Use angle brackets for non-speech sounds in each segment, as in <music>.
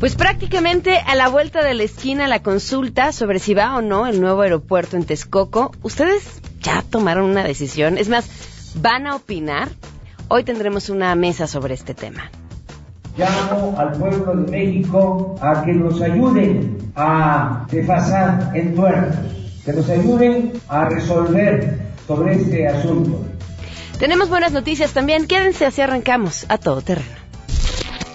Pues prácticamente a la vuelta de la esquina la consulta sobre si va o no el nuevo aeropuerto en Texcoco. ¿Ustedes ya tomaron una decisión? Es más, ¿van a opinar? Hoy tendremos una mesa sobre este tema. Llamo al pueblo de México a que nos ayuden a desfasar entuertos, que nos ayuden a resolver sobre este asunto. Tenemos buenas noticias también. Quédense así arrancamos a todo terreno.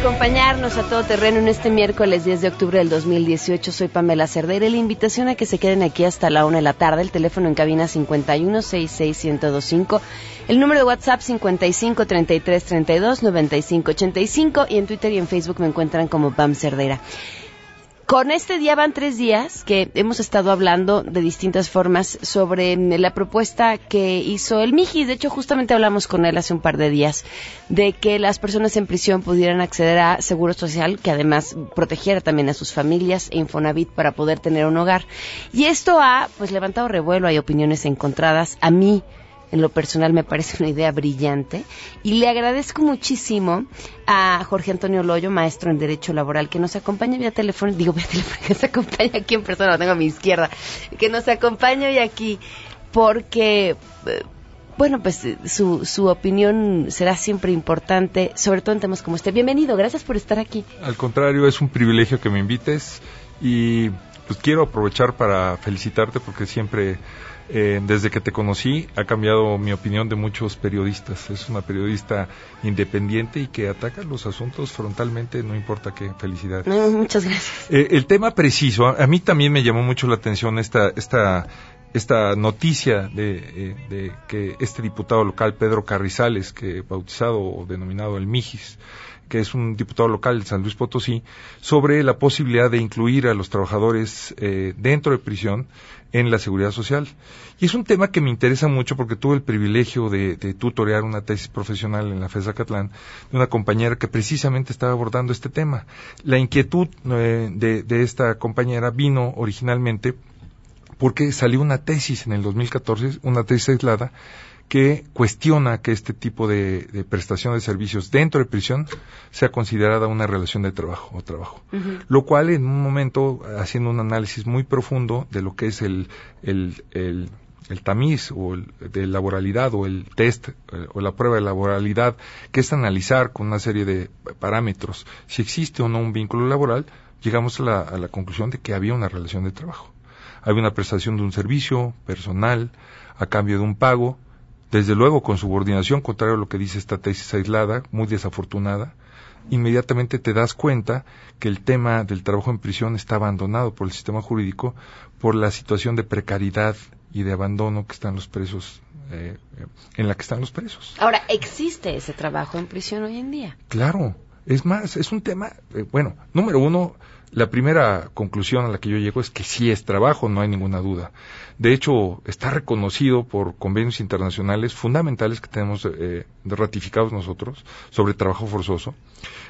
Acompañarnos a todo terreno en este miércoles 10 de octubre del 2018. Soy Pamela Cerdeira y la invitación a que se queden aquí hasta la una de la tarde. El teléfono en cabina 5166125. El número de WhatsApp 5533329585 y en Twitter y en Facebook me encuentran como Pam Cerdeira. Con este día van tres días que hemos estado hablando de distintas formas sobre la propuesta que hizo el Mijis. De hecho, justamente hablamos con él hace un par de días de que las personas en prisión pudieran acceder a seguro social, que además protegiera también a sus familias e Infonavit para poder tener un hogar. Y esto ha pues levantado revuelo, hay opiniones encontradas. A mí en lo personal me parece una idea brillante y le agradezco muchísimo a Jorge Antonio Loyo, maestro en Derecho Laboral, que nos acompaña vía teléfono, digo vía teléfono, <laughs> que nos acompaña aquí en persona, lo tengo a mi izquierda, que nos acompaña hoy aquí porque... Eh, bueno, pues su, su opinión será siempre importante, sobre todo en temas como este. Bienvenido, gracias por estar aquí. Al contrario, es un privilegio que me invites y pues quiero aprovechar para felicitarte porque siempre eh, desde que te conocí ha cambiado mi opinión de muchos periodistas. Es una periodista independiente y que ataca los asuntos frontalmente, no importa qué. Felicidades. muchas gracias. Eh, el tema preciso, a, mí también me llamó mucho la atención esta, esta, esta noticia de, eh, de que este diputado local, Pedro Carrizales, que bautizado o denominado el Mijis, que es un diputado local de San Luis Potosí, sobre la posibilidad de incluir a los trabajadores eh, dentro de prisión en la seguridad social. Y es un tema que me interesa mucho porque tuve el privilegio de, tutorear una tesis profesional en la FESA Catlán de una compañera que precisamente estaba abordando este tema. La inquietud eh, de, de esta compañera vino originalmente porque salió una tesis en el 2014, una tesis aislada, que cuestiona que este tipo de, prestación de servicios dentro de prisión sea considerada una relación de trabajo o trabajo. Lo cual en un momento, haciendo un análisis muy profundo de lo que es el, el, el, tamiz o el, de laboralidad o el test eh, o la prueba de laboralidad, que es analizar con una serie de parámetros si existe o no un vínculo laboral, llegamos a la, a la conclusión de que había una relación de trabajo. Había una prestación de un servicio personal a cambio de un pago, desde luego con subordinación, contrario a lo que dice esta tesis aislada, muy desafortunada, inmediatamente te das cuenta que el tema del trabajo en prisión está abandonado por el sistema jurídico por la situación de precariedad y de abandono que están los presos eh, en la que están los presos. Ahora, ¿existe ese trabajo en prisión hoy en día? Claro, es más, es un tema, eh, bueno, número uno, la primera conclusión a la que yo llego es que sí es trabajo, no hay ninguna duda. De hecho, está reconocido por convenios internacionales fundamentales que tenemos eh, ratificados nosotros sobre trabajo forzoso.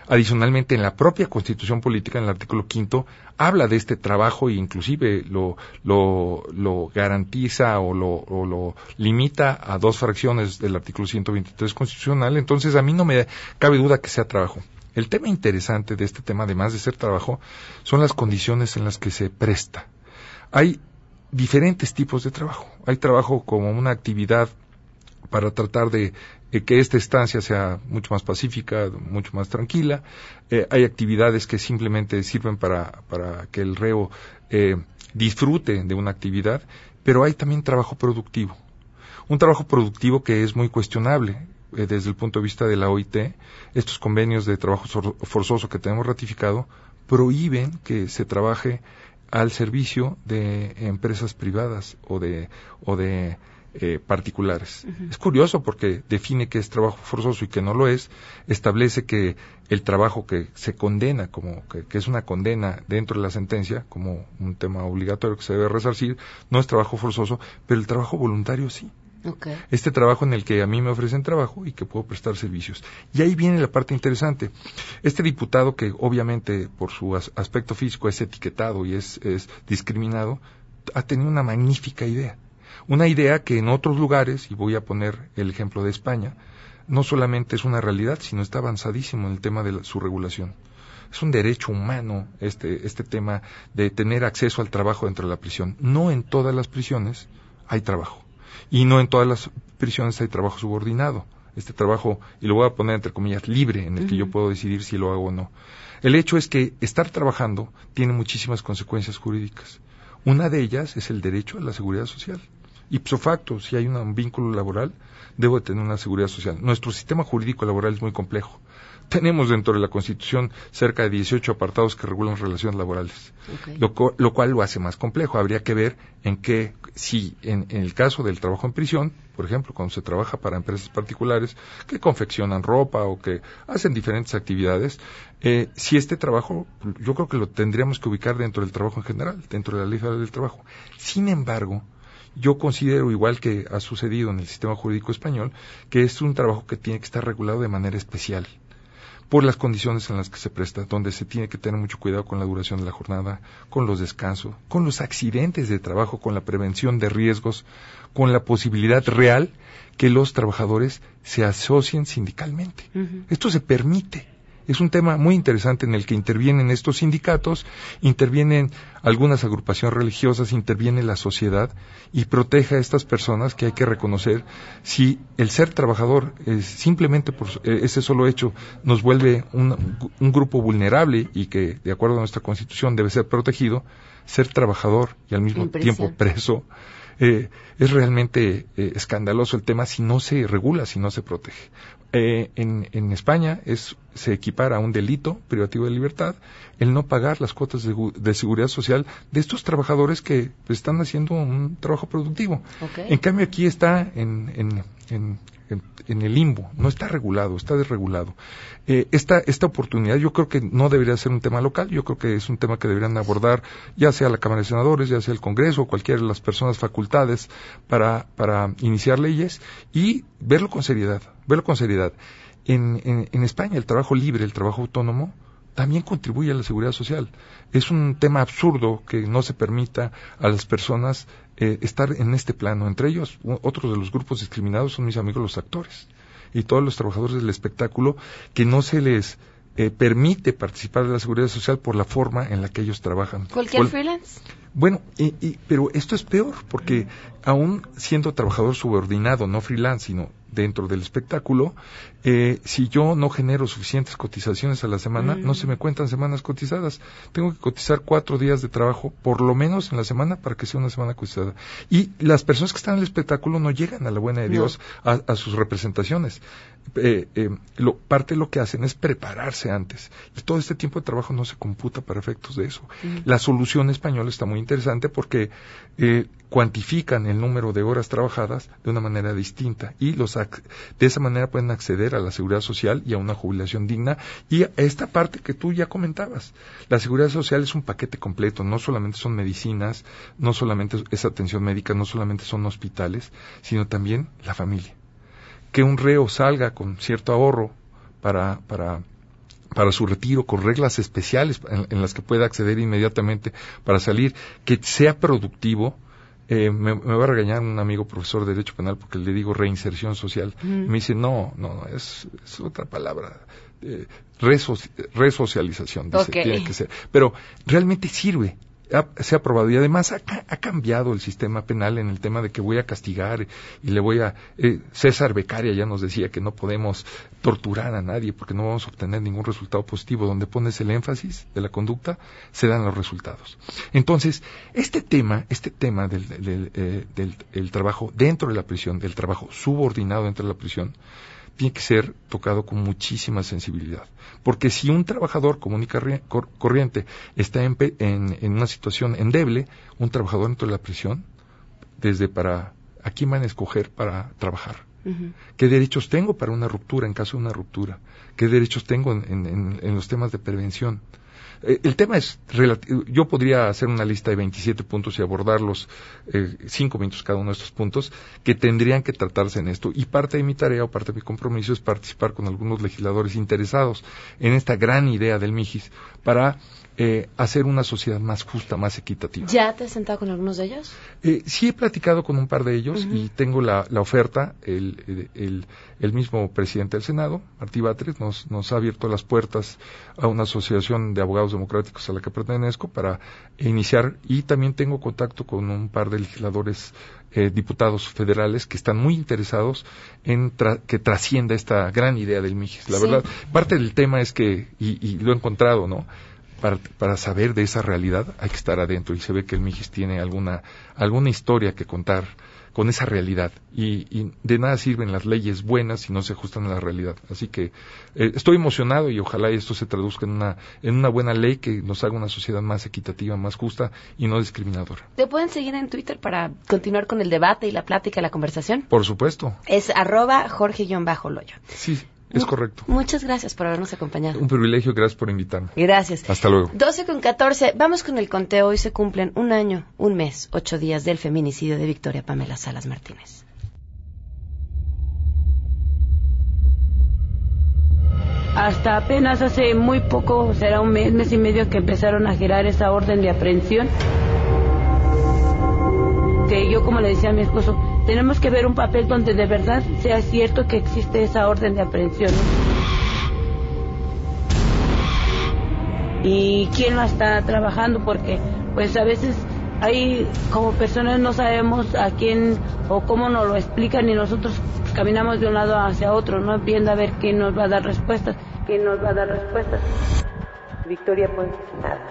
Adicionalmente, en la propia Constitución Política, en el artículo quinto, habla de este trabajo e inclusive lo, lo, lo garantiza o lo, o lo limita a dos fracciones del artículo 123 constitucional. Entonces, a mí no me cabe duda que sea trabajo. El tema interesante de este tema, además de ser trabajo, son las condiciones en las que se presta. Hay diferentes tipos de trabajo. Hay trabajo como una actividad para tratar de que esta estancia sea mucho más pacífica, mucho más tranquila. Eh, hay actividades que simplemente sirven para, para que el reo eh, disfrute de una actividad, pero hay también trabajo productivo. Un trabajo productivo que es muy cuestionable. Eh, desde el punto de vista de la OIT, estos convenios de trabajo forzoso que tenemos ratificado prohíben que se trabaje al servicio de empresas privadas o de, o de eh, particulares. Es curioso porque define que es trabajo forzoso y que no lo es, establece que el trabajo que se condena, como que, que, es una condena dentro de la sentencia, como un tema obligatorio que se debe resarcir, no es trabajo forzoso, pero el trabajo voluntario sí. Este trabajo en el que a mí me ofrecen trabajo y que puedo prestar servicios. Y ahí viene la parte interesante. Este diputado que obviamente por su aspecto físico es etiquetado y es, es discriminado, ha tenido una magnífica idea. Una idea que en otros lugares, y voy a poner el ejemplo de España, no solamente es una realidad, sino está avanzadísimo en el tema de su regulación. Es un derecho humano este, este tema de tener acceso al trabajo dentro de la prisión. No en todas las prisiones hay trabajo. Y no en todas las prisiones hay trabajo subordinado. Este trabajo, y lo voy a poner entre comillas, libre, en el que yo puedo decidir si lo hago o no. El hecho es que estar trabajando tiene muchísimas consecuencias jurídicas. Una de ellas es el derecho a la seguridad social. Ipso facto, si hay un vínculo laboral, debo de tener una seguridad social. Nuestro sistema jurídico laboral es muy complejo. Tenemos dentro de la Constitución cerca de 18 apartados que regulan relaciones laborales, lo, cual lo hace más complejo. Habría que ver en qué, si en, el caso del trabajo en prisión, por ejemplo, cuando se trabaja para empresas particulares que confeccionan ropa o que hacen diferentes actividades, eh, si este trabajo, yo creo que lo tendríamos que ubicar dentro del trabajo en general, dentro de la ley federal del trabajo. Sin embargo, yo considero, igual que ha sucedido en el sistema jurídico español, que es un trabajo que tiene que estar regulado de manera especial por las condiciones en las que se presta, donde se tiene que tener mucho cuidado con la duración de la jornada, con los descansos, con los accidentes de trabajo, con la prevención de riesgos, con la posibilidad real que los trabajadores se asocien sindicalmente. Esto se permite es un tema muy interesante en el que intervienen estos sindicatos, intervienen algunas agrupaciones religiosas, interviene la sociedad y protege a estas personas que hay que reconocer si el ser trabajador simplemente por eh, ese solo hecho nos vuelve un, grupo vulnerable y que de acuerdo a nuestra constitución debe ser protegido, ser trabajador y al mismo tiempo preso eh, es realmente eh, escandaloso el tema si no se regula, si no se protege. Eh, en, en, España es, se equipara a un delito privativo de libertad el no pagar las cuotas de, seguridad social de estos trabajadores que están haciendo un trabajo productivo. En cambio aquí está en, en, en, el limbo, no está regulado, está desregulado. Eh, esta, esta oportunidad yo creo que no debería ser un tema local, yo creo que es un tema que deberían abordar ya sea la Cámara de Senadores, ya sea el Congreso, cualquiera de las personas facultades para, para iniciar leyes y verlo con seriedad, verlo con seriedad. En, en, en España el trabajo libre, el trabajo autónomo, también contribuye a la seguridad social. Es un tema absurdo que no se permita a las personas eh, estar en este plano. Entre ellos, otros de los grupos discriminados son mis amigos los actores y todos los trabajadores del espectáculo que no se les eh, permite participar de la seguridad social por la forma en la que ellos trabajan. ¿Cualquier freelance? Bueno, y, pero esto es peor, porque aún siendo trabajador subordinado, no freelance, sino dentro del espectáculo, eh, si yo no genero suficientes cotizaciones a la semana, no se me cuentan semanas cotizadas. Tengo que cotizar cuatro días de trabajo, por lo menos en la semana, para que sea una semana cotizada. Y las personas que están en el espectáculo no llegan a la buena de Dios a, sus representaciones. Eh, eh, lo, parte de lo que hacen es prepararse antes. Y todo este tiempo de trabajo no se computa para efectos de eso. La solución española está muy interesante porque cuantifican el número de horas trabajadas de una manera distinta y los de esa manera pueden acceder a la seguridad social y a una jubilación digna y a esta parte que tú ya comentabas. La seguridad social es un paquete completo, no solamente son medicinas, no solamente es atención médica, no solamente son hospitales, sino también la familia. Que un reo salga con cierto ahorro para, para para su retiro con reglas especiales en, las que pueda acceder inmediatamente para salir, que sea productivo, eh, me, va a regañar un amigo profesor de Derecho Penal porque le digo reinserción social. Me dice, no, no, es, es otra palabra. Eh, resocialización, dice, tiene que ser. Pero realmente sirve se ha probado y además ha, cambiado el sistema penal en el tema de que voy a castigar y le voy a... Eh, César Becaria ya nos decía que no podemos torturar a nadie porque no vamos a obtener ningún resultado positivo. Donde pones el énfasis de la conducta, se dan los resultados. Entonces, este tema, este tema del, del, eh, del trabajo dentro de la prisión, del trabajo subordinado dentro de la prisión, tiene que ser tocado con muchísima sensibilidad. Porque si un trabajador común y corriente está en, en, una situación endeble, un trabajador dentro de la prisión, desde para, ¿a quién van a escoger para trabajar? ¿Qué derechos tengo para una ruptura en caso de una ruptura? ¿Qué derechos tengo en, en, los temas de prevención? Eh, el tema es. Yo podría hacer una lista de 27 puntos y abordarlos eh, cinco minutos cada uno de estos puntos que tendrían que tratarse en esto. Y parte de mi tarea o parte de mi compromiso es participar con algunos legisladores interesados en esta gran idea del MIGIS para eh, hacer una sociedad más justa, más equitativa. ¿Ya te has sentado con algunos de ellos? Eh, sí he platicado con un par de ellos y tengo la, la oferta. El, el, el, mismo presidente del Senado, Martí Batres, nos, nos ha abierto las puertas a una asociación de abogados democráticos a la que pertenezco para iniciar y también tengo contacto con un par de legisladores eh, diputados federales que están muy interesados en que trascienda esta gran idea del MIGIS. La verdad, parte del tema es que, y, y lo he encontrado, ¿no? Para, para, saber de esa realidad hay que estar adentro y se ve que el Mijis tiene alguna, alguna historia que contar con esa realidad y, y, de nada sirven las leyes buenas si no se ajustan a la realidad. Así que eh, estoy emocionado y ojalá esto se traduzca en una, en una buena ley que nos haga una sociedad más equitativa, más justa y no discriminadora. ¿Te pueden seguir en Twitter para continuar con el debate y la plática, la conversación? Por supuesto. Es arroba Jorge-Loyo. Sí, es correcto. Muchas gracias por habernos acompañado. Un privilegio, gracias por invitarme. Gracias. Hasta luego. 12 con 14, vamos con el conteo. Hoy se cumplen un año, un mes, ocho días del feminicidio de Victoria Pamela Salas Martínez. Hasta apenas hace muy poco, será un mes, mes y medio que empezaron a girar esa orden de aprehensión. Que yo, como le decía a mi esposo, tenemos que ver un papel donde de verdad sea cierto que existe esa orden de aprehensión. Y quién la está trabajando, porque pues a veces hay como personas no sabemos a quién o cómo nos lo explican y nosotros caminamos de un lado hacia otro, no viendo a ver quién nos va a dar respuestas, quién nos va a dar respuestas. Victoria pues nada.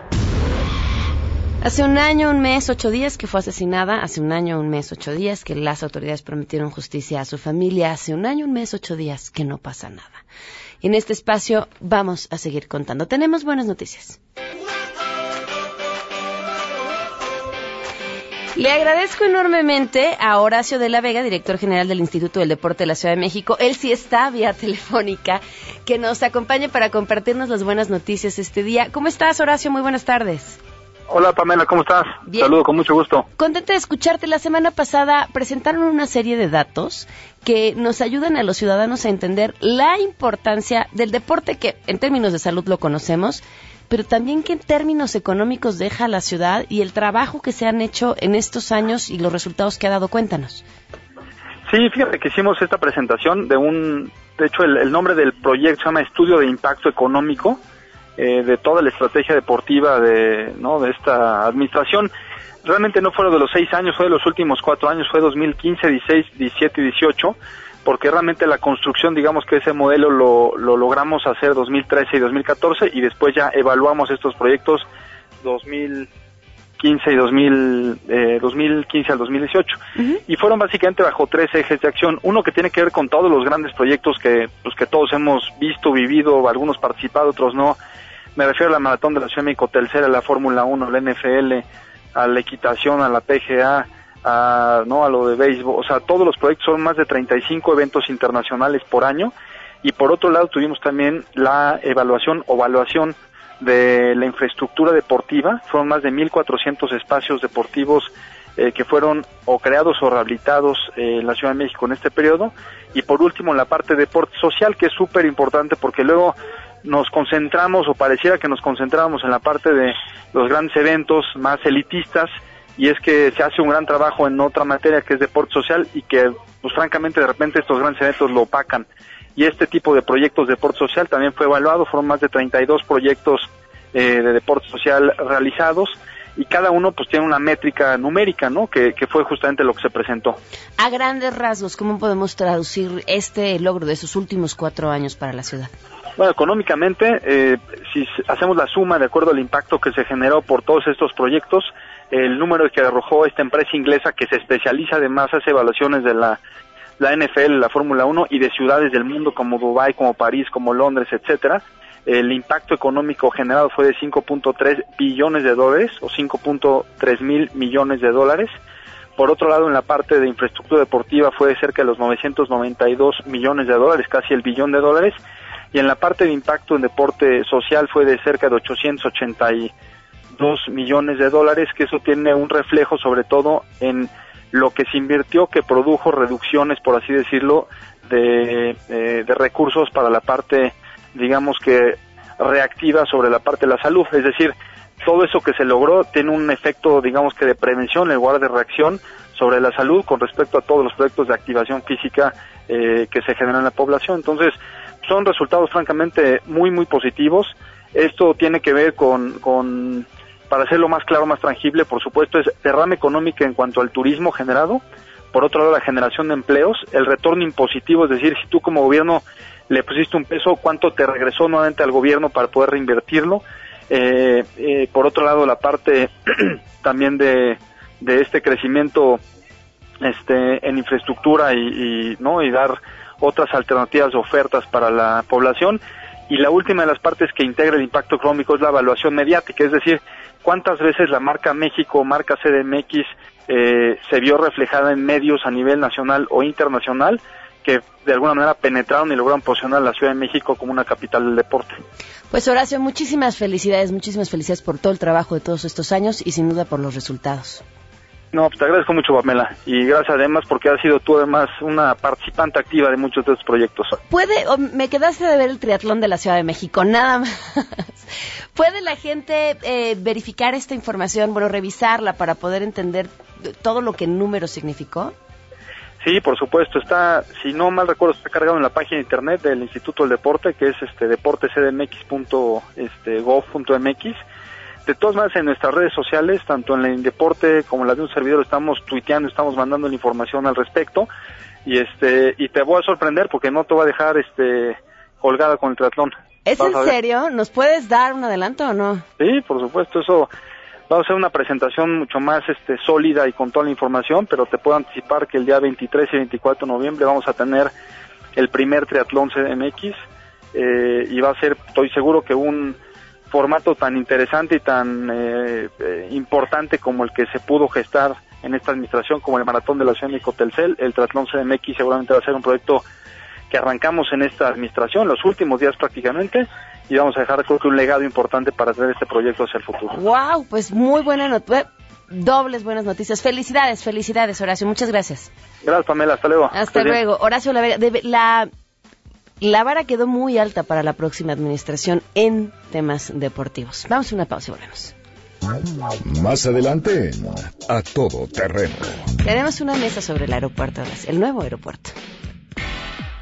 Hace un año, un mes, ocho días que fue asesinada, hace un año, un mes, ocho días que las autoridades prometieron justicia a su familia, hace un año, un mes, ocho días que no pasa nada. Y en este espacio vamos a seguir contando. Tenemos buenas noticias. Le agradezco enormemente a Horacio de la Vega, director general del Instituto del Deporte de la Ciudad de México. Él sí está vía telefónica, que nos acompañe para compartirnos las buenas noticias este día. ¿Cómo estás, Horacio? Muy buenas tardes. Hola Pamela, ¿cómo estás? Bien. Saludo con mucho gusto. Contenta de escucharte. La semana pasada presentaron una serie de datos que nos ayudan a los ciudadanos a entender la importancia del deporte que en términos de salud lo conocemos, pero también que en términos económicos deja a la ciudad y el trabajo que se han hecho en estos años y los resultados que ha dado. Cuéntanos. Sí, fíjate que hicimos esta presentación de un, de hecho el, el nombre del proyecto se llama Estudio de Impacto Económico eh, de toda la estrategia deportiva de, ¿no? de esta administración. Realmente no fueron de los seis años, fue de los últimos cuatro años, fue 2015, 16, 17 y 18, porque realmente la construcción, digamos que ese modelo lo, lo logramos hacer 2013 y 2014 y después ya evaluamos estos proyectos 2015 y 2000, eh, 2015 al 2018. Y fueron básicamente bajo tres ejes de acción. Uno que tiene que ver con todos los grandes proyectos que, pues, que todos hemos visto, vivido, algunos participado, otros no, me refiero a la maratón de la Ciudad de México, Telcera, la Fórmula 1, la NFL, a la equitación, a la PGA, a, ¿no? a lo de béisbol, o sea, todos los proyectos son más de 35 eventos internacionales por año. Y por otro lado tuvimos también la evaluación o evaluación de la infraestructura deportiva, fueron más de 1.400 espacios deportivos eh, que fueron o creados o rehabilitados eh, en la Ciudad de México en este periodo. Y por último la parte de deporte social que es súper importante porque luego nos concentramos o pareciera que nos concentrábamos en la parte de los grandes eventos más elitistas y es que se hace un gran trabajo en otra materia que es deporte social y que pues francamente de repente estos grandes eventos lo opacan. Y este tipo de proyectos de deporte social también fue evaluado, fueron más de 32 proyectos eh, de deporte social realizados y cada uno pues tiene una métrica numérica, ¿no? Que, que, fue justamente lo que se presentó. A grandes rasgos, ¿cómo podemos traducir este logro de esos últimos cuatro años para la ciudad? Bueno, económicamente, eh, si hacemos la suma de acuerdo al impacto que se generó por todos estos proyectos, el número que arrojó esta empresa inglesa que se especializa además hace evaluaciones de la, la NFL, la Fórmula 1 y de ciudades del mundo como Dubái, como París, como Londres, etcétera, el impacto económico generado fue de 5.3 billones de dólares o 5.3 mil millones de dólares. Por otro lado, en la parte de infraestructura deportiva fue de cerca de los 992 millones de dólares, casi el billón de dólares. y en la parte de impacto en deporte social fue de cerca de 882 millones de dólares, que eso tiene un reflejo sobre todo en lo que se invirtió que produjo reducciones, por así decirlo, de, eh, de recursos para la parte, digamos que reactiva sobre la parte de la salud, es decir, todo eso que se logró tiene un efecto, digamos que de prevención en lugar de reacción sobre la salud con respecto a todos los proyectos de activación física eh, que se generan en la población. Entonces, son resultados francamente muy, muy positivos. Esto tiene que ver con, con, para hacerlo más claro, más tangible, por supuesto, es derrame económica en cuanto al turismo generado. Por otro lado, la generación de empleos, el retorno impositivo, es decir, si tú como gobierno le pusiste un peso, ¿cuánto te regresó nuevamente al gobierno para poder reinvertirlo? Eh, eh, por otro lado, la parte <clears throat> también de, de este crecimiento este, en infraestructura y, no y dar otras alternativas ofertas para la población. Y la última de las partes que integra el impacto económico es la evaluación mediática, es decir, cuántas veces la marca México, marca CDMX, eh, se vio reflejada en medios a nivel nacional o internacional que de alguna manera penetraron y lograron posicionar a la Ciudad de México como una capital del deporte. Pues Horacio, muchísimas felicidades, muchísimas felicidades por todo el trabajo de todos estos años y sin duda por los resultados. No, pues te agradezco mucho, Pamela, y gracias además porque has sido tú además una participante activa de muchos de estos proyectos. ¿Puede, me quedaste de ver el triatlón de la Ciudad de México, nada más. <laughs> ¿Puede la gente eh, verificar esta información, bueno, revisarla para poder entender todo lo que número significó? Sí, por supuesto, está, si no mal recuerdo, está cargado en la página de internet del Instituto del Deporte, que es este deportecdmx.gov.mx de todas maneras, en nuestras redes sociales, tanto en el deporte como en la de un servidor, estamos tuiteando, estamos mandando la información al respecto. Y este y te voy a sorprender porque no te voy a dejar este colgada con el triatlón. ¿Es en serio? ¿Nos puedes dar un adelanto o no? Sí, por supuesto, eso vamos a hacer una presentación mucho más este sólida y con toda la información, pero te puedo anticipar que el día 23 y 24 de noviembre vamos a tener el primer triatlón CDMX eh, y va a ser, estoy seguro que un formato tan interesante y tan eh, eh, importante como el que se pudo gestar en esta administración, como el Maratón de la Ciudad de Telcel, el Triatlón CDMX seguramente va a ser un proyecto que arrancamos en esta administración, los últimos días prácticamente, y vamos a dejar creo que un legado importante para tener este proyecto hacia el futuro. ¡Wow! Pues muy buena noticia dobles buenas noticias. Felicidades, felicidades, Horacio. Muchas gracias. Gracias, Pamela. Hasta luego. Hasta luego. Horacio la, la la vara quedó muy alta para la próxima administración en temas deportivos. Vamos a una pausa y volvemos. Más adelante, a todo terreno. Tenemos una mesa sobre el aeropuerto, el nuevo aeropuerto.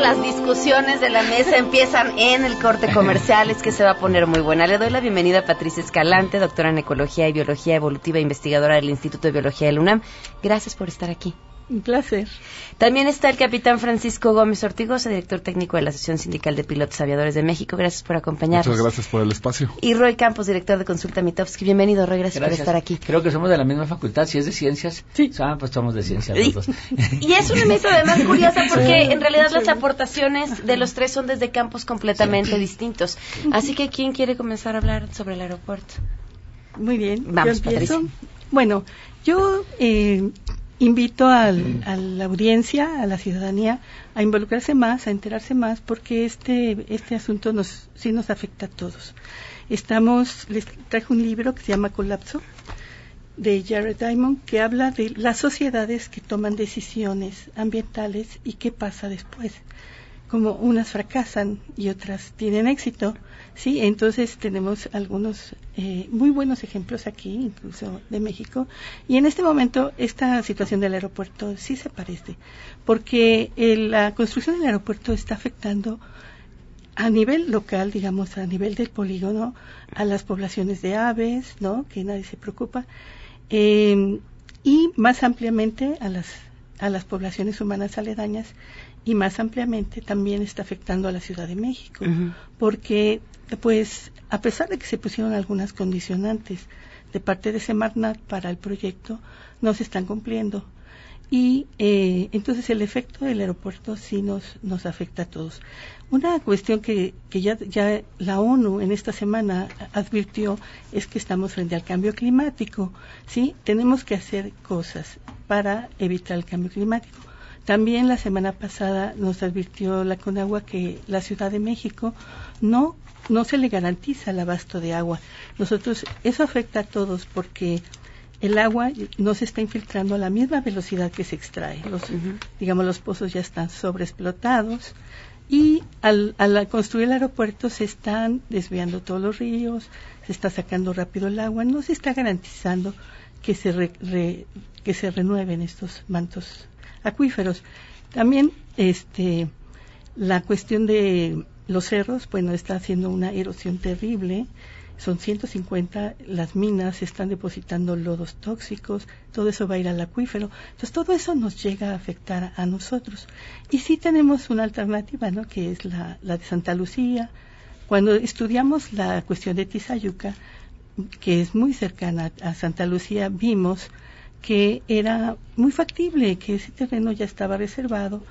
Las discusiones de la mesa empiezan en el corte comercial es que se va a poner muy buena. Le doy la bienvenida a Patricia Escalante, doctora en Ecología y Biología Evolutiva investigadora del Instituto de Biología del UNAM. Gracias por estar aquí. Un placer. También está el capitán Francisco Gómez Ortigosa, director técnico de la Asociación Sindical de Pilotos Aviadores de México. Gracias por acompañarnos. Muchas gracias por el espacio. Y Roy Campos, director de Consulta Mitofsky. Bienvenido, Roy. Gracias, por estar aquí. Creo que somos de la misma facultad. Si es de ciencias, sí. Ah, pues somos de ciencias los dos. <laughs> Y es una mesa además <laughs> curiosa porque en realidad las aportaciones de los tres son desde campos completamente distintos. Así que, ¿quién quiere comenzar a hablar sobre el aeropuerto? Muy bien. Vamos, Patricia. Bueno, yo eh, invito a la audiencia, a la ciudadanía, a involucrarse más, a enterarse más, porque este, este asunto nos, sí nos afecta a todos. Estamos, les traje un libro que se llama Colapso, de Jared Diamond, que habla de las sociedades que toman decisiones ambientales y qué pasa después. Como unas fracasan y otras tienen éxito, Sí, entonces tenemos algunos eh, muy buenos ejemplos aquí, incluso de México, y en este momento esta situación del aeropuerto sí se parece, porque eh, la construcción del aeropuerto está afectando a nivel local, digamos, a nivel del polígono, a las poblaciones de aves, ¿no? Que nadie se preocupa, eh, y más ampliamente a las a las poblaciones humanas aledañas y más ampliamente también está afectando a la Ciudad de México, porque pues a pesar de que se pusieron algunas condicionantes de parte de Semarnat para el proyecto, no se están cumpliendo. Y eh, entonces el efecto del aeropuerto sí nos, nos afecta a todos. Una cuestión que, que ya, ya la ONU en esta semana advirtió es que estamos frente al cambio climático. ¿sí? Tenemos que hacer cosas para evitar el cambio climático. También la semana pasada nos advirtió la Conagua que la Ciudad de México no no se le garantiza el abasto de agua. Nosotros eso afecta a todos porque el agua no se está infiltrando a la misma velocidad que se extrae. Los, Digamos, los pozos ya están sobreexplotados y al, al, construir el aeropuerto se están desviando todos los ríos, se está sacando rápido el agua, no se está garantizando que se, que se renueven estos mantos acuíferos. También este, la cuestión de los cerros, bueno, está haciendo una erosión terrible. Son 150 las minas, están depositando lodos tóxicos, todo eso va a ir al acuífero. Entonces, todo eso nos llega a afectar a nosotros. Y sí tenemos una alternativa, ¿no? Que es la, la de Santa Lucía. Cuando estudiamos la cuestión de Tizayuca, que es muy cercana a Santa Lucía, vimos que era muy factible, que ese terreno ya estaba reservado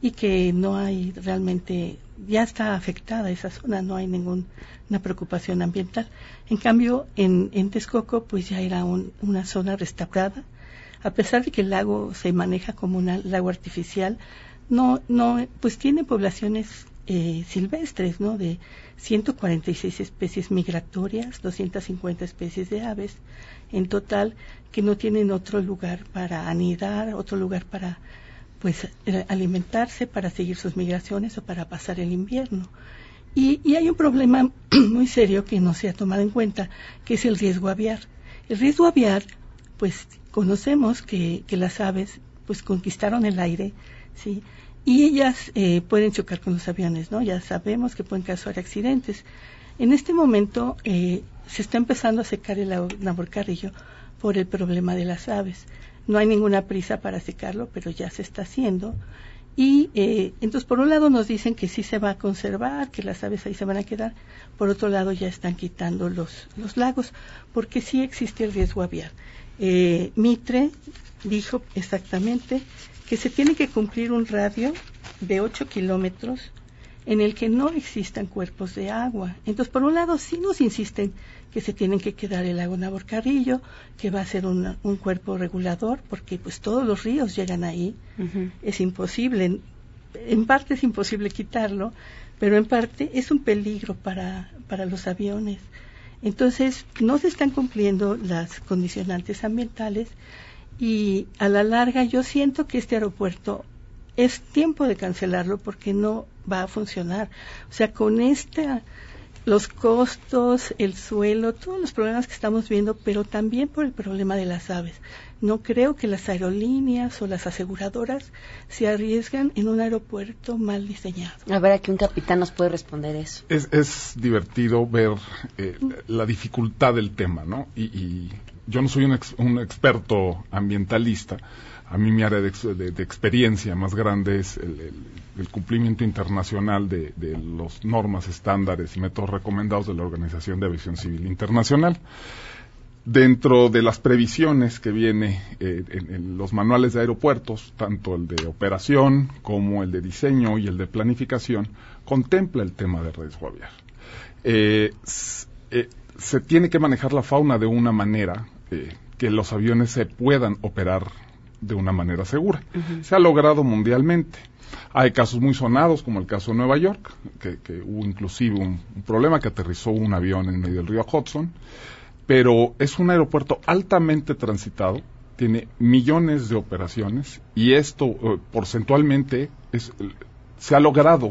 y que no hay realmente, ya está afectada esa zona, no hay ninguna preocupación ambiental. En cambio, en, en Texcoco, pues ya era una zona restaurada, a pesar de que el lago se maneja como un lago artificial, no, no, pues tiene poblaciones eh, silvestres, ¿no? De 146 especies migratorias, 250 especies de aves, en total, que no tienen otro lugar para anidar, otro lugar para pues eh, alimentarse para seguir sus migraciones o para pasar el invierno. Y, hay un problema <clears throat> muy serio que no se ha tomado en cuenta, que es el riesgo aviar. El riesgo aviar, pues conocemos que, que las aves pues conquistaron el aire, ¿sí? Y ellas eh, pueden chocar con los aviones, ¿no? Ya sabemos que pueden causar accidentes. En este momento eh, se está empezando a secar el Naborcarrillo por el problema de las aves. No hay ninguna prisa para secarlo, pero ya se está haciendo. Y eh, entonces, por un lado nos dicen que sí se va a conservar, que las aves ahí se van a quedar. Por otro lado, ya están quitando los, los lagos, porque sí existe el riesgo aviar. Eh, Mitre dijo exactamente que se tiene que cumplir un radio de 8 kilómetros en el que no existan cuerpos de agua. Entonces, por un lado, sí nos insisten que se tienen que quedar el lago Naborcarrillo, que va a ser un cuerpo regulador, porque pues todos los ríos llegan ahí. Es imposible, en parte es imposible quitarlo, pero en parte es un peligro para, para los aviones. Entonces, no se están cumpliendo las condicionantes ambientales y a la larga yo siento que este aeropuerto es tiempo de cancelarlo porque no va a funcionar. O sea, con esta los costos, el suelo, todos los problemas que estamos viendo, pero también por el problema de las aves. No creo que las aerolíneas o las aseguradoras se arriesgan en un aeropuerto mal diseñado. A ver, aquí un capitán nos puede responder eso. Es, es divertido ver eh, la dificultad del tema, ¿no? Y, y yo no soy un, un experto ambientalista, a mí mi área de, experiencia más grande es el, cumplimiento internacional de, las normas, estándares y métodos recomendados de la Organización de Aviación Civil Internacional. Dentro de las previsiones que viene eh, en, los manuales de aeropuertos, tanto el de operación como el de diseño y el de planificación, contempla el tema de riesgo aviar. Eh, eh, se tiene que manejar la fauna de una manera que los aviones se puedan operar de una manera segura. Se ha logrado mundialmente. Hay casos muy sonados, como el caso de Nueva York, que, hubo inclusive un, problema que aterrizó un avión en medio del río Hudson, pero es un aeropuerto altamente transitado, tiene millones de operaciones y esto eh, porcentualmente se ha logrado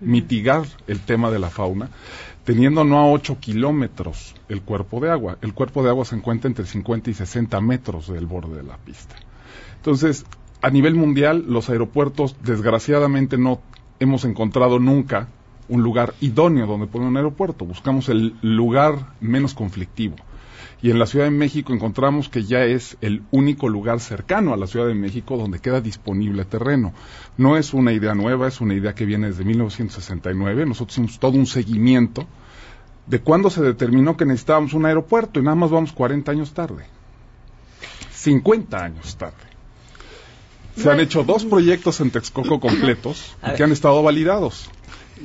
mitigar el tema de la fauna, teniendo no a 8 kilómetros el cuerpo de agua. El cuerpo de agua se encuentra entre 50 y 60 metros del borde de la pista. Entonces, a nivel mundial, los aeropuertos, desgraciadamente, no hemos encontrado nunca un lugar idóneo donde poner un aeropuerto. Buscamos el lugar menos conflictivo. Y en la Ciudad de México encontramos que ya es el único lugar cercano a la Ciudad de México donde queda disponible terreno. No es una idea nueva, es una idea que viene desde 1969. Nosotros hicimos todo un seguimiento de cuándo se determinó que necesitábamos un aeropuerto y nada más vamos 40 años tarde. 50 años tarde. Se han hecho dos proyectos en Texcoco <coughs> completos que han estado validados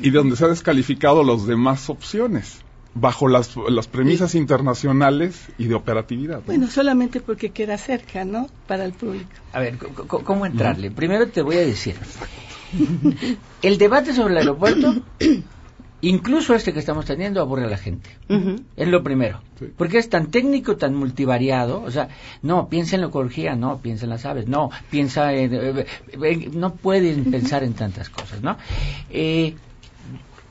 y donde se han descalificado las demás opciones bajo las, las premisas internacionales y de operatividad. ¿no? Bueno, solamente porque queda cerca, ¿no? Para el público. A ver, ¿cómo entrarle? Primero te voy a decir. <laughs> El debate sobre el aeropuerto, <coughs> incluso este que estamos teniendo, aburre a la gente. Es lo primero. Sí. Porque es tan técnico, tan multivariado. O sea, no, piensa en la ecología, no, piensa en las aves, no, piensa en... eh, eh, no pueden pensar en tantas cosas, ¿no? Eh,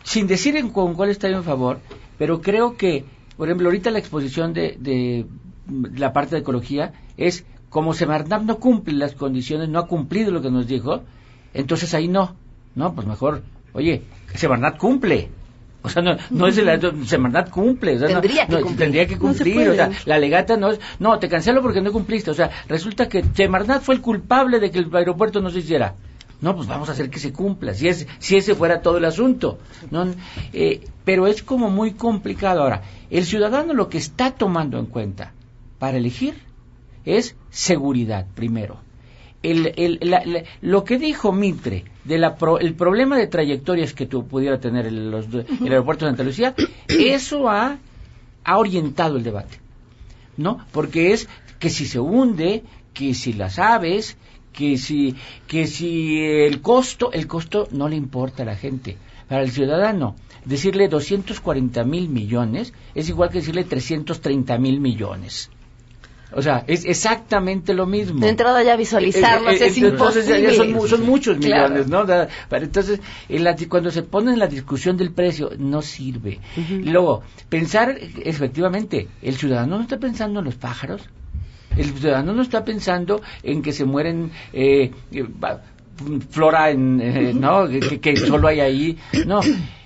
sin decir en con cuál está yo en favor, pero creo que, por ejemplo, ahorita la exposición de, de la parte de ecología es como Semarnat no cumple las condiciones, no ha cumplido lo que nos dijo, entonces ahí no, no, pues mejor, oye, Semarnat cumple. O sea, no, no es el Semarnat cumple. O sea, no- Tendría que no, cumplir. Tendría que cumplir. o sea, la legata no es. No, te cancelo porque no cumpliste. O sea, resulta que Semarnat fue el culpable de que el aeropuerto no se hiciera. No, pues vamos a hacer que se cumpla, si, es, si ese fuera todo el asunto. ¿no? Eh, pero es como muy complicado. Ahora, el ciudadano lo que está tomando en cuenta para elegir es seguridad, primero. El, el- la- la- lo que dijo Mitre del el problema de trayectorias que tú pudiera tener el, los- el aeropuerto de Santa Lucía, eso ha, ha orientado el debate. ¿no? Porque es que si se hunde, que si las aves, que si, que si el costo, el costo no le importa a la gente. Para el ciudadano, decirle 240 mil millones es igual que decirle 330 mil millones. O sea, es exactamente lo mismo. De entrada ya visualizarlos Eh, eh, es entonces ya imposible. son, mu- son muchos Claro. millones, ¿no? Pero entonces, en la- cuando se pone en la discusión del precio, no sirve. Luego, pensar, efectivamente, el ciudadano no está pensando en los pájaros, el ciudadano no está pensando en que se mueren eh, flora en, eh, ¿no? Que, que solo hay ahí. No,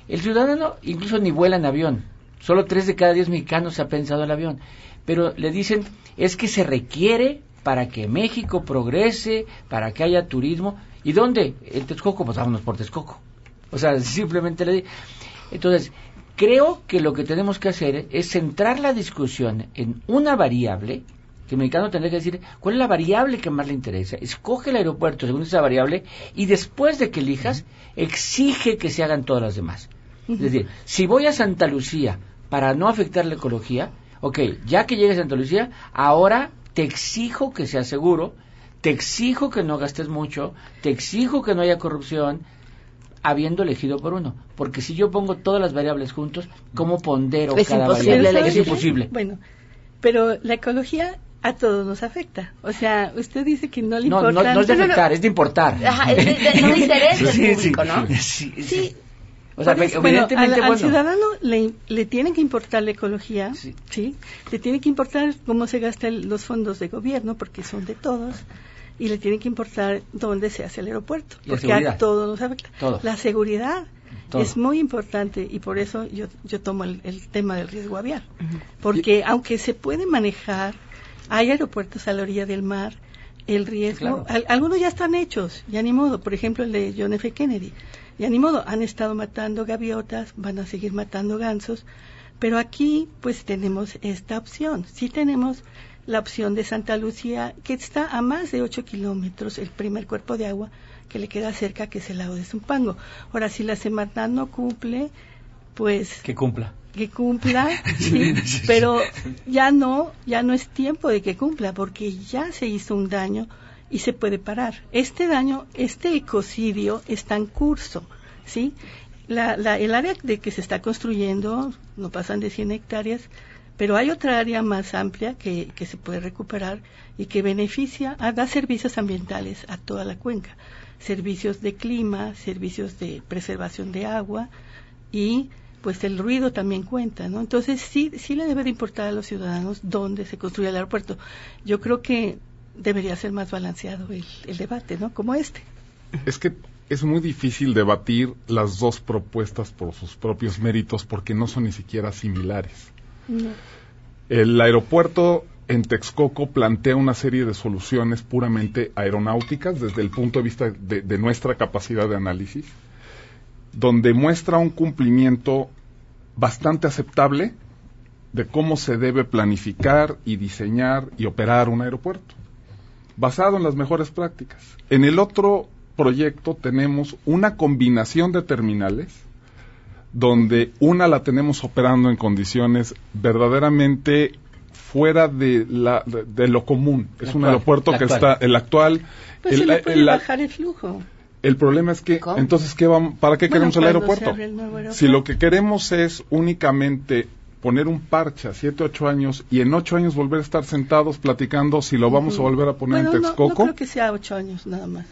el ciudadano incluso ni vuela en avión. Solo tres de cada diez mexicanos se ha pensado el avión. Pero le dicen, es que se requiere para que México progrese, para que haya turismo. ¿Y dónde? En Texcoco, pues vámonos por Texcoco. O sea, <laughs> simplemente le di. Entonces, creo que lo que tenemos que hacer es centrar la discusión en una variable, que el mexicano tendría que decir, ¿cuál es la variable que más le interesa? Escoge el aeropuerto según esa variable y después de que elijas, exige que se hagan todas las demás. Es decir, si voy a Santa Lucía para no afectar la ecología, ok, ya que llegue a Santa Lucía, ahora te exijo que sea seguro, te exijo que no gastes mucho, te exijo que no haya corrupción, habiendo elegido por uno. Porque si yo pongo todas las variables juntos, ¿cómo pondero Es cada imposible variable? Es imposible. Bueno, pero la ecología a todos nos afecta. O sea, usted dice que no le No, no, importa. no es de No, no, afectar, es de importar. Ajá, es de- no de interés del público, ¿no? Sí, sí. O sea, eso, bueno, evidentemente, al, al bueno, ciudadano le, le tiene que importar la ecología, Sí. Le tiene que importar cómo se gastan los fondos de gobierno, porque son de todos, y le tiene que importar dónde se hace el aeropuerto, porque a todos nos afecta. Todo. La seguridad Todo. es muy importante y por eso yo, yo tomo el, el tema del riesgo aviar, porque aunque se puede manejar, hay aeropuertos a la orilla del mar, el riesgo, Claro. al- algunos ya están hechos, ya ni modo, por ejemplo el de John F. Kennedy, ya ni modo, han estado matando gaviotas, van a seguir matando gansos, pero aquí pues tenemos esta opción, sí tenemos la opción de Santa Lucía, que está a más de 8 kilómetros, el primer cuerpo de agua que le queda cerca, que es el lago de Zumpango. Ahora, si la Semarnat no cumple, pues que cumpla. Que cumpla, <laughs> sí, pero ya no, ya no es tiempo de que cumpla, porque ya se hizo un daño y se puede parar. Este daño, este ecocidio está en curso, ¿sí? La, la- el área de que se está construyendo no pasan de 100 hectáreas, pero hay otra área más amplia que, que se puede recuperar y que beneficia, a, da servicios ambientales a toda la cuenca, servicios de clima, servicios de preservación de agua y pues el ruido también cuenta, ¿no? Entonces sí, sí le debe de importar a los ciudadanos dónde se construye el aeropuerto. Yo creo que debería ser más balanceado el, el debate, ¿no? Como este. Es que es muy difícil debatir las dos propuestas por sus propios méritos porque no son ni siquiera similares. El aeropuerto en Texcoco plantea una serie de soluciones puramente aeronáuticas desde el punto de vista de, de nuestra capacidad de análisis, donde muestra un cumplimiento bastante aceptable de cómo se debe planificar y diseñar y operar un aeropuerto, basado en las mejores prácticas. En el otro proyecto tenemos una combinación de terminales donde una la tenemos operando en condiciones verdaderamente fuera de, la, de, de lo común. Es un aeropuerto que actual. está, el actual. Pues el, se le puede el- bajar el flujo. El problema es que, ¿Cómo? entonces, ¿qué vamos, ¿para qué Bueno, queremos el aeropuerto? el. Si lo que queremos es únicamente poner un parche a 7, 8 años y en 8 años volver a estar sentados platicando si lo vamos a volver a poner Bueno, en no, no Texcoco, creo que sea ocho años nada más.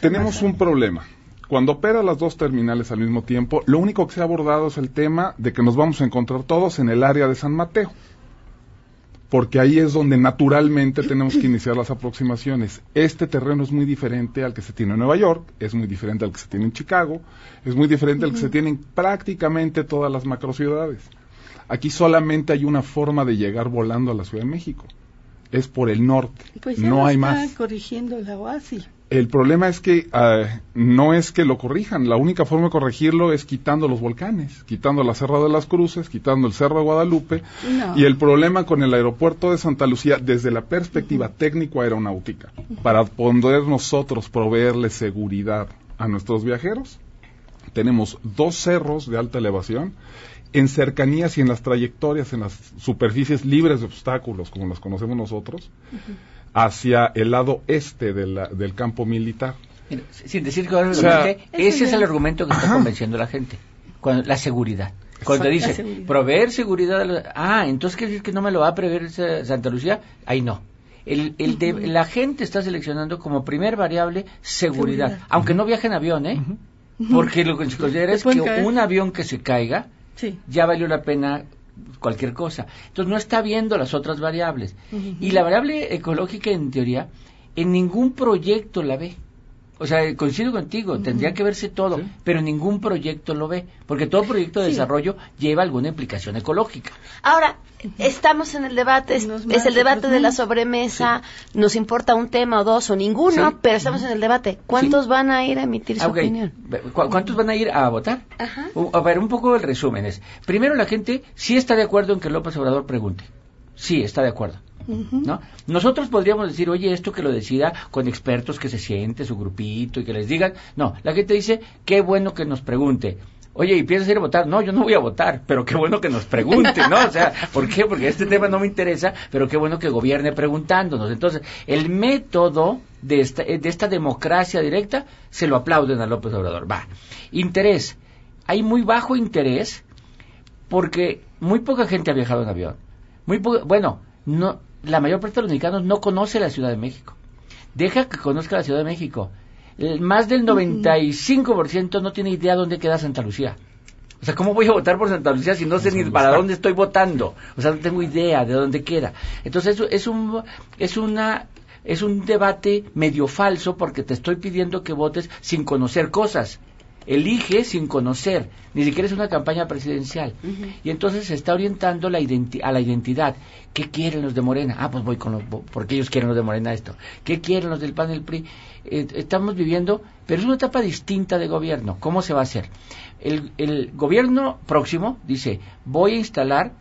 Tenemos más un años. problema. Cuando opera las dos terminales al mismo tiempo, lo único que se ha abordado es el tema de que nos vamos a encontrar todos en el área de San Mateo. Porque ahí es donde naturalmente tenemos que iniciar las aproximaciones. Este terreno es muy diferente al que se tiene en Nueva York, es muy diferente al que se tiene en Chicago, es muy diferente al que se tiene en prácticamente todas las macrociudades. Aquí solamente hay una forma de llegar volando a la Ciudad de México. Es por el norte. Pues ya no hay está más. corrigiendo la OASI. El problema es que ah, no es que lo corrijan, la única forma de corregirlo es quitando los volcanes, quitando la Serra de las Cruces, quitando el Cerro de Guadalupe. No. Y el problema con el aeropuerto de Santa Lucía, desde la perspectiva técnico-aeronáutica, para poder nosotros proveerle seguridad a nuestros viajeros, tenemos dos cerros de alta elevación en cercanías y en las trayectorias, en las superficies libres de obstáculos, como las conocemos nosotros, hacia el lado este de la- del campo militar. Sin decir que O sea, ese es el argumento que está convenciendo a la gente. Cuando, la seguridad. Cuando Exacto. dice, seguridad. proveer seguridad. a la- ah, entonces quiere decir que no me lo va a prever Santa Lucía. Ahí no. El, el de- la gente está seleccionando como primer variable seguridad. Seguridad. Aunque no viaje en avión, ¿eh? Porque lo que se considera es que caer. un avión que se caiga Sí. ya valió la pena cualquier cosa. Entonces no está viendo las otras variables. Y la variable ecológica, en teoría, en ningún proyecto la ve. O sea, coincido contigo, tendría que verse todo, pero ningún proyecto lo ve, porque todo proyecto de Sí. desarrollo lleva alguna implicación ecológica. Ahora, estamos en el debate, es, el debate otros de la sobremesa, nos importa un tema o dos o ninguno, Sí. pero estamos en el debate. ¿Cuántos van a ir a emitir su Ah, opinión? ¿Cu- ¿Cuántos van a ir a votar? Ajá. A ver, un poco el resumen es, primero la gente sí está de acuerdo en que López Obrador pregunte. Sí, está de acuerdo. ¿No? Nosotros podríamos decir, oye, esto que lo decida con expertos que se siente, su grupito y que les digan. No, la gente dice, qué bueno que nos pregunte. Oye, ¿y piensas ir a votar? No, yo no voy a votar, pero qué bueno que nos pregunte, ¿no? O sea, ¿por qué? Porque este tema no me interesa, pero qué bueno que gobierne preguntándonos. Entonces, el método de esta, de esta democracia directa se lo aplauden a López Obrador. Va. Interés. Hay muy bajo interés porque muy poca gente ha viajado en avión. Muy bueno, no, la mayor parte de los mexicanos no conoce la Ciudad de México. Deja que conozca la Ciudad de México. El- más del 95% no tiene idea dónde queda Santa Lucía. O sea, ¿cómo voy a votar por Santa Lucía si no sé ni para dónde estoy votando? O sea, no tengo idea de dónde queda. Entonces, eso es un, es una, es un debate medio falso porque te estoy pidiendo que votes sin conocer cosas. Elige sin conocer, ni siquiera es una campaña presidencial. Y entonces se está orientando la a la identidad. ¿Qué quieren los de Morena? Ah, pues voy con los, porque ellos quieren los de Morena esto. ¿Qué quieren los del PAN y el PRI? Eh, estamos viviendo, pero es una etapa distinta de gobierno. ¿Cómo se va a hacer? El, el gobierno próximo dice, voy a instalar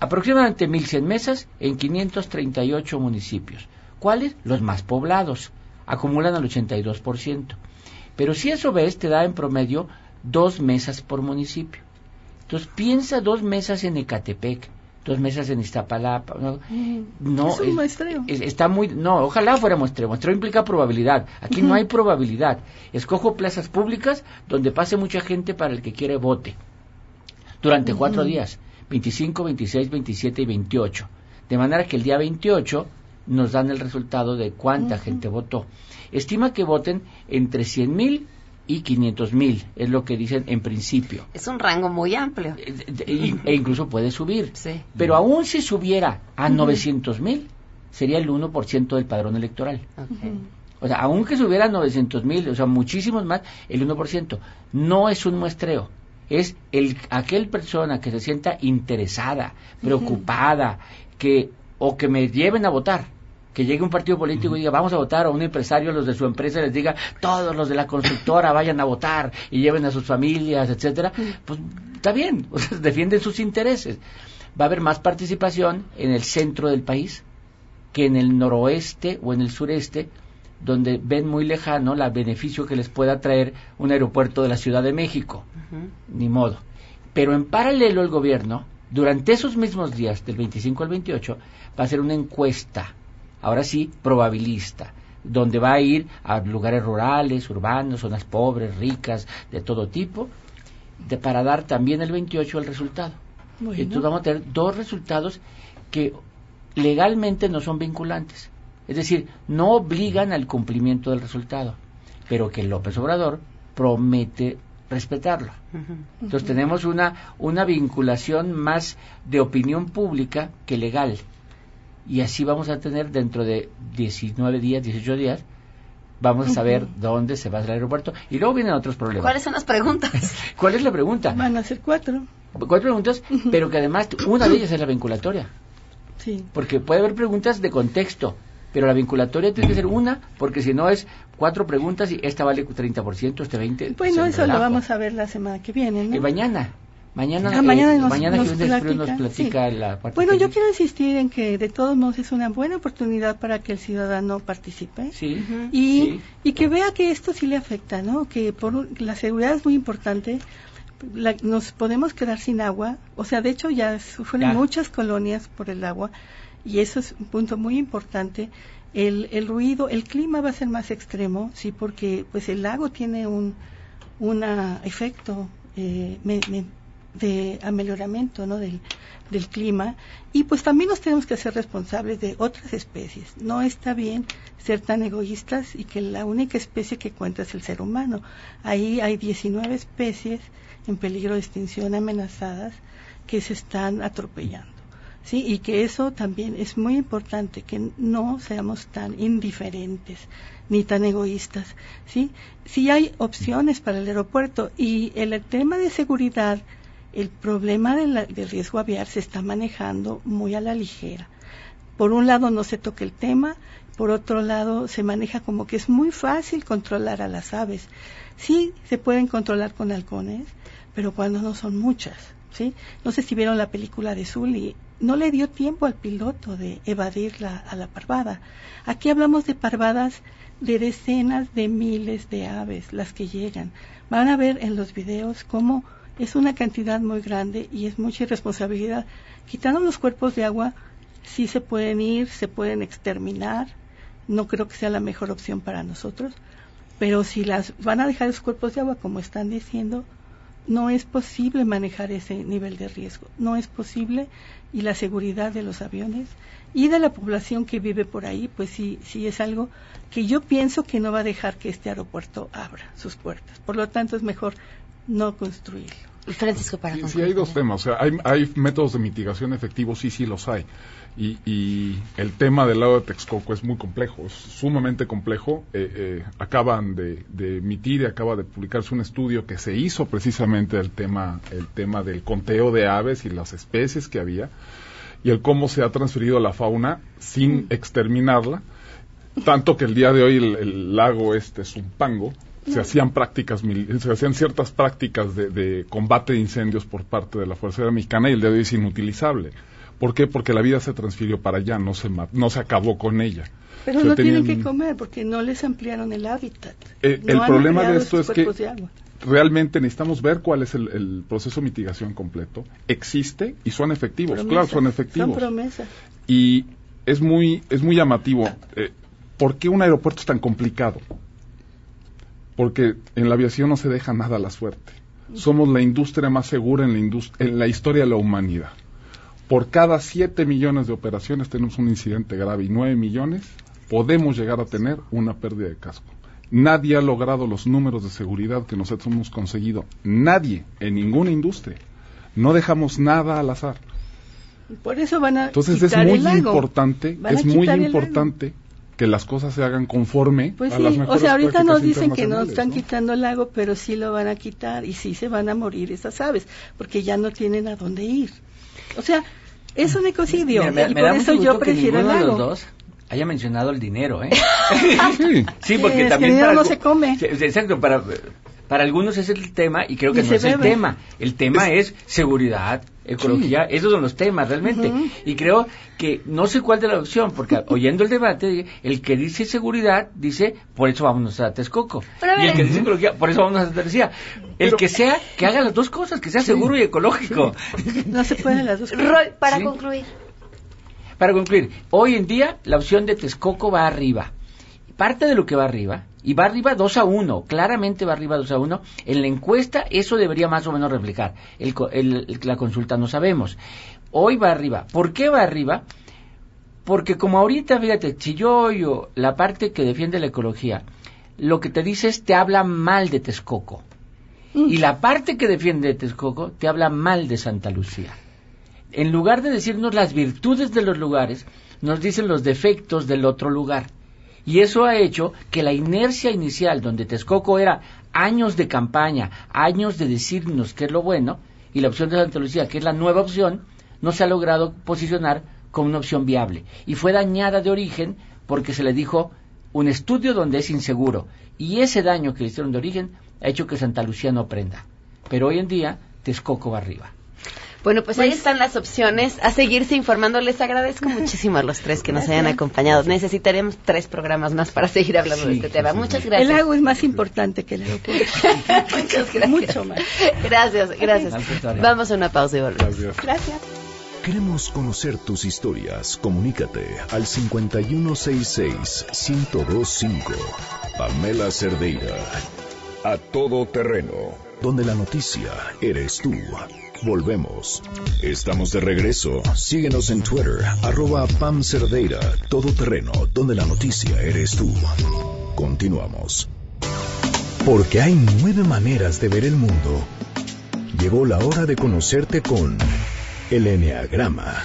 aproximadamente 1.100 mesas en 538 municipios. ¿Cuáles? Los más poblados. Acumulan al 82%. Pero si eso ves, te da en promedio dos mesas por municipio. Entonces piensa dos mesas en Ecatepec, dos mesas en Iztapalapa. No, no, Es un muestreo. es- está muy, no, ojalá fuera muestreo. Muestreo implica probabilidad. Aquí no hay probabilidad. Escojo plazas públicas donde pase mucha gente para el que quiere vote. Durante cuatro días, 25, 26, 27 y 28. De manera que el día 28 nos dan el resultado de cuánta gente votó. Estima que voten entre 100 mil y 500 mil, es lo que dicen en principio. Es un rango muy amplio. Eh, e, e incluso puede subir. Sí. Pero aún si subiera a 900 mil, sería el 1% del padrón electoral. O sea, aunque subiera a 900 mil, o sea, muchísimos más, el 1%. No es un muestreo. es el, aquel persona que se sienta interesada, preocupada, que, o que me lleven a votar. Que llegue un partido político y diga, vamos a votar, o un empresario, los de su empresa, les diga, todos los de la constructora vayan a votar y lleven a sus familias, etcétera, pues está bien, <laughs> o sea, defienden sus intereses. Va a haber más participación en el centro del país que en el noroeste o en el sureste, donde ven muy lejano el beneficio que les pueda traer un aeropuerto de la Ciudad de México. Ni modo. Pero en paralelo el gobierno, durante esos mismos días, del 25 al 28, va a hacer una encuesta, ahora sí, probabilista, donde va a ir a lugares rurales, urbanos, zonas pobres, ricas, de todo tipo, de, para dar también el 28 el resultado. Bueno. Entonces vamos a tener dos resultados que legalmente no son vinculantes. Es decir, no obligan al cumplimiento del resultado, pero que López Obrador promete respetarlo. Entonces tenemos una, una vinculación más de opinión pública que legal. Y así vamos a tener dentro de 19 días, 18 días, vamos a saber dónde se va a hacer el aeropuerto. Y luego vienen otros problemas. ¿Cuáles son las preguntas? <laughs> ¿Cuál es la pregunta? Van a ser cuatro. Cuatro preguntas, pero que además una de ellas es la vinculatoria. Sí. Porque puede haber preguntas de contexto, pero la vinculatoria tiene que ser una, porque si no es cuatro preguntas y esta vale 30%, este 20%. Bueno, eso lo vamos a ver la semana que viene, ¿no? Y mañana. Mañana, Ah, mañana eh, nos- mañana nos nos platica, platica sí. la parte Bueno, yo quiero insistir en que de todos modos es una buena oportunidad para que el ciudadano participe Sí, y, sí. y que vea que esto sí le afecta, ¿no? Que por un- la seguridad es muy importante. La- nos podemos quedar sin agua, o sea, de hecho ya sufren Ya. muchas colonias por el agua y eso es un punto muy importante. El, el ruido, el clima va a ser más extremo, sí, porque pues el lago tiene un una efecto eh, me- me- de amelioramiento ¿no? del, del clima y pues también nos tenemos que hacer responsables de otras especies. No está bien ser tan egoístas y que la única especie que cuenta es el ser humano. Ahí hay 19 especies en peligro de extinción amenazadas que se están atropellando. Sí, y que eso también es muy importante, que no seamos tan indiferentes ni tan egoístas. ¿sí? Sí hay opciones para el aeropuerto y el tema de seguridad, el problema de del riesgo aviar se está manejando muy a la ligera. Por un lado no se toca el tema, por otro lado se maneja como que es muy fácil controlar a las aves. Sí, se pueden controlar con halcones, pero cuando no son muchas. ¿sí? No sé si vieron la película de Zully, no le dio tiempo al piloto de evadir la, a la parvada. Aquí hablamos de parvadas de decenas de miles de aves, las que llegan. Van a ver en los videos cómo es una cantidad muy grande y es mucha irresponsabilidad. Quitando los cuerpos de agua, sí se pueden ir, se pueden exterminar. No creo que sea la mejor opción para nosotros. Pero si las van a dejar los cuerpos de agua, como están diciendo, no es posible manejar ese nivel de riesgo. No es posible y la seguridad de los aviones y de la población que vive por ahí, pues sí, sí es algo que yo pienso que no va a dejar que este aeropuerto abra sus puertas. Por lo tanto, es mejor no construirlo. Francisco, para Sí, sí, hay dos temas. O sea, hay, hay métodos de mitigación efectivos, sí, sí los hay. Y, y el tema del lago de Texcoco es muy complejo, es sumamente complejo. Eh, eh, acaban de, de emitir y acaba de publicarse un estudio que se hizo precisamente del tema, el tema del conteo de aves y las especies que había y el cómo se ha transferido la fauna sin exterminarla. Tanto que el día de hoy el, el lago este Zumpango se hacían prácticas, se hacían ciertas prácticas de, de combate de incendios por parte de la Fuerza Aérea Mexicana y el día de hoy es inutilizable. ¿Por qué? Porque la vida se transfirió para allá, no se, no se acabó con ella. Pero O sea, no tienen que comer porque no les ampliaron el hábitat. Eh, No el problema de esto es que realmente necesitamos ver cuál es el, el proceso de mitigación completo. Existe y son efectivos, Promesas, claro, son efectivos. Son promesas. y es muy es muy llamativo. Eh, ¿Por qué un aeropuerto es tan complicado? Porque en la aviación no se deja nada a la suerte. Somos la industria más segura en la, indus- en la historia de la humanidad. Por cada 7 millones de operaciones tenemos un incidente grave y 9 millones podemos llegar a tener una pérdida de casco. Nadie ha logrado los números de seguridad que nosotros hemos conseguido. Nadie en ninguna industria. No dejamos nada al azar. Por eso van a Entonces es muy el lago. importante, es muy importante que las cosas se hagan conforme Pues a sí, las o mejores sea, ahorita nos dicen que no están ¿no? quitando el lago, pero sí lo van a quitar y sí se van a morir esas aves, porque ya no tienen a dónde ir. O sea, es un ecocidio me, y me por da eso yo prefiero el lago. los dos haya mencionado el dinero, ¿eh? <laughs> Sí. Sí, porque también el dinero para no se come. Sí, Exacto, para para algunos es el tema y creo que Y no es el tema. El tema es, seguridad, ecología, esos son los temas realmente. Y creo que no sé cuál de la opción, porque <laughs> oyendo el debate, el que dice seguridad dice, por eso vámonos a Texcoco. Y el que dice ecología, por eso vámonos a Santa. El que sea, que haga las dos cosas, que sea seguro y ecológico. No se pueden las dos <laughs> cosas. Roy, para concluir. Para concluir, hoy en día la opción de Texcoco va arriba. Parte de lo que va arriba, y va arriba 2 a 1, claramente va arriba 2 a 1, en la encuesta eso debería más o menos reflejar. El el- la consulta no sabemos. Hoy va arriba. ¿Por qué va arriba? Porque como ahorita, fíjate, si yo oyo la parte que defiende la ecología, lo que te dice es te habla mal de Texcoco. Y la parte que defiende Texcoco te habla mal de Santa Lucía en lugar de decirnos las virtudes de los lugares, nos dicen los defectos del otro lugar. Y eso ha hecho que la inercia inicial, donde Texcoco era años de campaña, años de decirnos qué es lo bueno, y la opción de Santa Lucía, que es la nueva opción, no se ha logrado posicionar como una opción viable. Y fue dañada de origen porque se le dijo un estudio donde es inseguro. Y ese daño que le hicieron de origen ha hecho que Santa Lucía no prenda. Pero hoy en día, Texcoco va arriba. Bueno, pues, ahí están las opciones. A seguirse informando. Les agradezco <laughs> muchísimo a los tres que nos hayan acompañado. Necesitaríamos tres programas más para seguir hablando de este tema. sí, Muchas gracias. El lago es más importante que el aeropuerto. <laughs> Muchas gracias. Mucho más. Gracias, gracias. Vamos a una pausa y volvemos. Gracias. Gracias. Queremos conocer tus historias. Comunícate al 5166-1025. Pamela Cerdeira. A todo terreno. Donde la noticia eres tú. Volvemos. Estamos de regreso. Síguenos en Twitter, arroba Pam Cerdeira. Todo terreno, donde la noticia eres tú. Continuamos. Porque hay nueve maneras de ver el mundo. Llegó la hora de conocerte con el Enneagrama.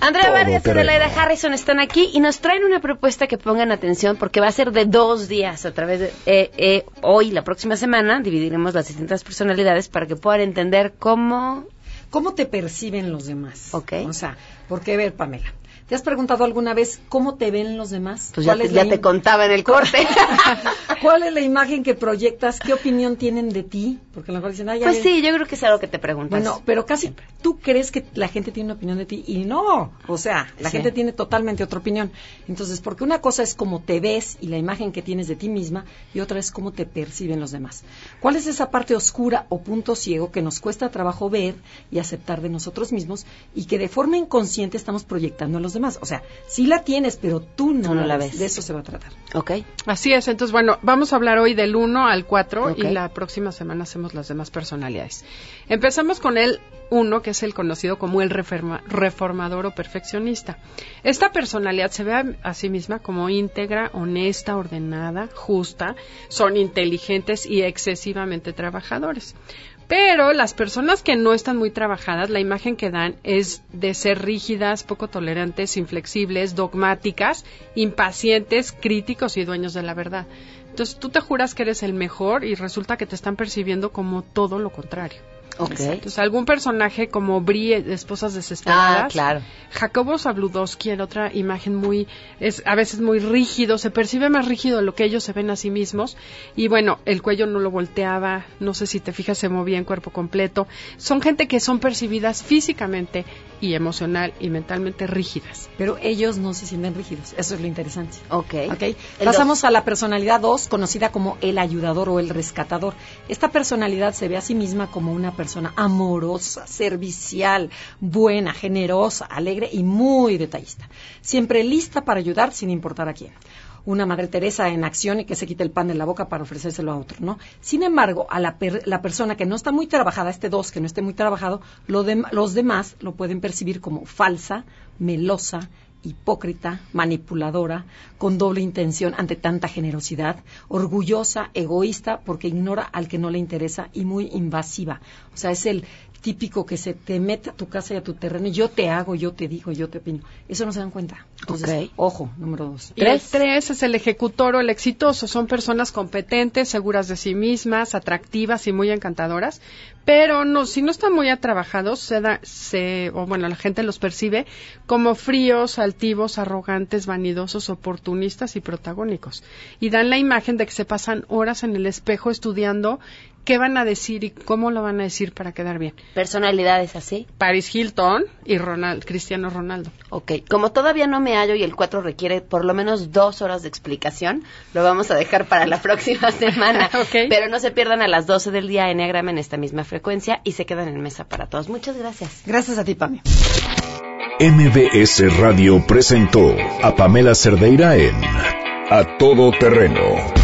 Andrea Vargas y. Adelaida Harrison están aquí y nos traen una propuesta que pongan atención porque va a ser de dos días a través de eh, eh, hoy, la próxima semana, dividiremos las distintas personalidades para que puedan entender cómo... ¿Cómo te perciben los demás? Ok. O sea, porque, a ver, Pamela, ¿te has preguntado alguna vez cómo te ven los demás? Pues ya, ¿Cuál te, ya contaba en el corte. <laughs> ¿Cuál es la imagen que proyectas? ¿Qué opinión tienen de ti? Porque a lo mejor dicen, ay, ya pues ves". sí, yo creo que es algo que te preguntas. Bueno, pero casi tú crees que la gente tiene una opinión de ti y no, o sea, la Sí. gente tiene totalmente otra opinión. Entonces, porque una cosa es cómo te ves y la imagen que tienes de ti misma y otra es cómo te perciben los demás. ¿Cuál es esa parte oscura o punto ciego que nos cuesta trabajo ver y aceptar de nosotros mismos y que de forma inconsciente estamos proyectando a los demás? O sea, sí la tienes, pero tú no, Tú no la ves. De eso se va a tratar. Ok. Así es, entonces bueno, vamos a hablar hoy del 1 al 4 Ok. y la próxima semana hacemos las demás personalidades. Empezamos con el 1, que es el conocido como el reforma- reformador o perfeccionista. Esta personalidad se ve a, a sí misma como íntegra, honesta, ordenada, justa, son inteligentes y excesivamente trabajadores. Pero las personas que no están muy trabajadas, la imagen que dan es de ser rígidas, poco tolerantes, inflexibles, dogmáticas, impacientes, críticos y dueños de la verdad. Entonces tú te juras que eres el mejor y resulta que te están percibiendo como todo lo contrario. Ok. Entonces algún personaje como Brie, de Esposas Desesperadas, Ah, claro. Jacobo Zabludowski, en otra imagen muy, es a veces muy rígido, se percibe más rígido de lo que ellos se ven a sí mismos. Y bueno, el cuello no lo volteaba, no sé si te fijas, se movía en cuerpo completo. Son gente que son percibidas físicamente y emocional y mentalmente rígidas. Pero ellos no se sienten rígidos. Eso es lo interesante. Ok. Ok. El Pasamos dos. a la personalidad 2, conocida como el ayudador o el rescatador. Esta personalidad se ve a sí misma como una persona amorosa, servicial, buena, generosa, alegre y muy detallista. Siempre lista para ayudar sin importar a quién. Una Madre Teresa en acción y que se quite el pan de la boca para ofrecérselo a otro, ¿no? Sin embargo, a la, per- la persona que no está muy trabajada, este 2 que no esté muy trabajado, lo dem- los demás lo pueden percibir como falsa, melosa, hipócrita, manipuladora, con doble intención ante tanta generosidad, orgullosa, egoísta, porque ignora al que no le interesa y muy invasiva. O sea, es el típico que se te mete a tu casa y a tu terreno y yo te hago, yo te digo, yo te opino. Eso no se dan cuenta. Entonces, ojo, número dos. Y el tres es el ejecutor o el exitoso. Son personas competentes, seguras de sí mismas, atractivas y muy encantadoras, pero no, si no están muy atrabajados, se da, se, o bueno, la gente los percibe como fríos, altivos, arrogantes, vanidosos, oportunistas y protagónicos. Y dan la imagen de que se pasan horas en el espejo estudiando qué van a decir y cómo lo van a decir para quedar bien. Personalidades así. Paris Hilton y Ronald, Cristiano Ronaldo. Ok, como todavía no me hallo y el 4 requiere por lo menos dos horas de explicación, lo vamos a dejar para la <laughs> próxima semana. <laughs> Ok. Pero no se pierdan a las 12 del día Enneagrama en esta misma frecuencia y se quedan en mesa para todos. Muchas gracias. Gracias a ti, Pame. MBS Radio presentó a Pamela Cerdeira en A Todo Terreno.